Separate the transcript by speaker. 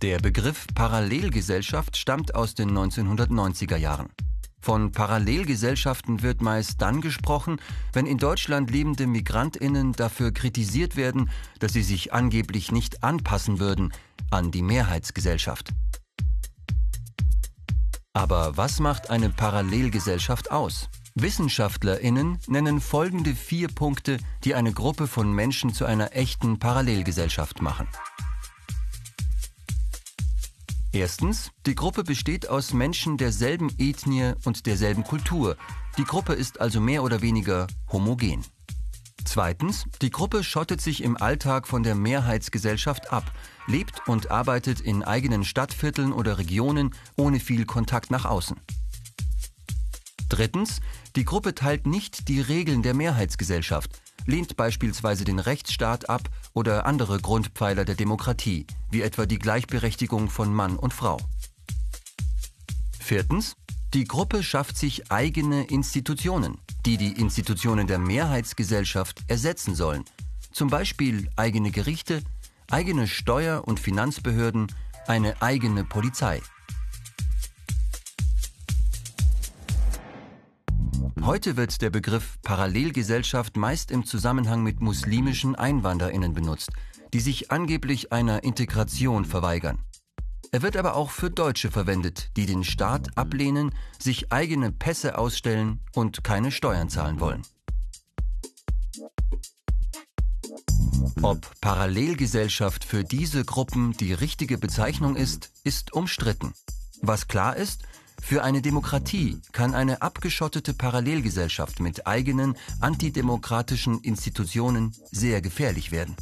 Speaker 1: Der Begriff Parallelgesellschaft stammt aus den 1990er Jahren. Von Parallelgesellschaften wird meist dann gesprochen, wenn in Deutschland lebende Migrantinnen dafür kritisiert werden, dass sie sich angeblich nicht anpassen würden an die Mehrheitsgesellschaft. Aber was macht eine Parallelgesellschaft aus? Wissenschaftlerinnen nennen folgende vier Punkte, die eine Gruppe von Menschen zu einer echten Parallelgesellschaft machen. Erstens, die Gruppe besteht aus Menschen derselben Ethnie und derselben Kultur. Die Gruppe ist also mehr oder weniger homogen. Zweitens, die Gruppe schottet sich im Alltag von der Mehrheitsgesellschaft ab, lebt und arbeitet in eigenen Stadtvierteln oder Regionen ohne viel Kontakt nach außen. Drittens, die Gruppe teilt nicht die Regeln der Mehrheitsgesellschaft, lehnt beispielsweise den Rechtsstaat ab oder andere Grundpfeiler der Demokratie, wie etwa die Gleichberechtigung von Mann und Frau. Viertens, die Gruppe schafft sich eigene Institutionen, die die Institutionen der Mehrheitsgesellschaft ersetzen sollen, zum Beispiel eigene Gerichte, eigene Steuer- und Finanzbehörden, eine eigene Polizei. Heute wird der Begriff Parallelgesellschaft meist im Zusammenhang mit muslimischen Einwanderinnen benutzt, die sich angeblich einer Integration verweigern. Er wird aber auch für Deutsche verwendet, die den Staat ablehnen, sich eigene Pässe ausstellen und keine Steuern zahlen wollen. Ob Parallelgesellschaft für diese Gruppen die richtige Bezeichnung ist, ist umstritten. Was klar ist, für eine Demokratie kann eine abgeschottete Parallelgesellschaft mit eigenen antidemokratischen Institutionen sehr gefährlich werden.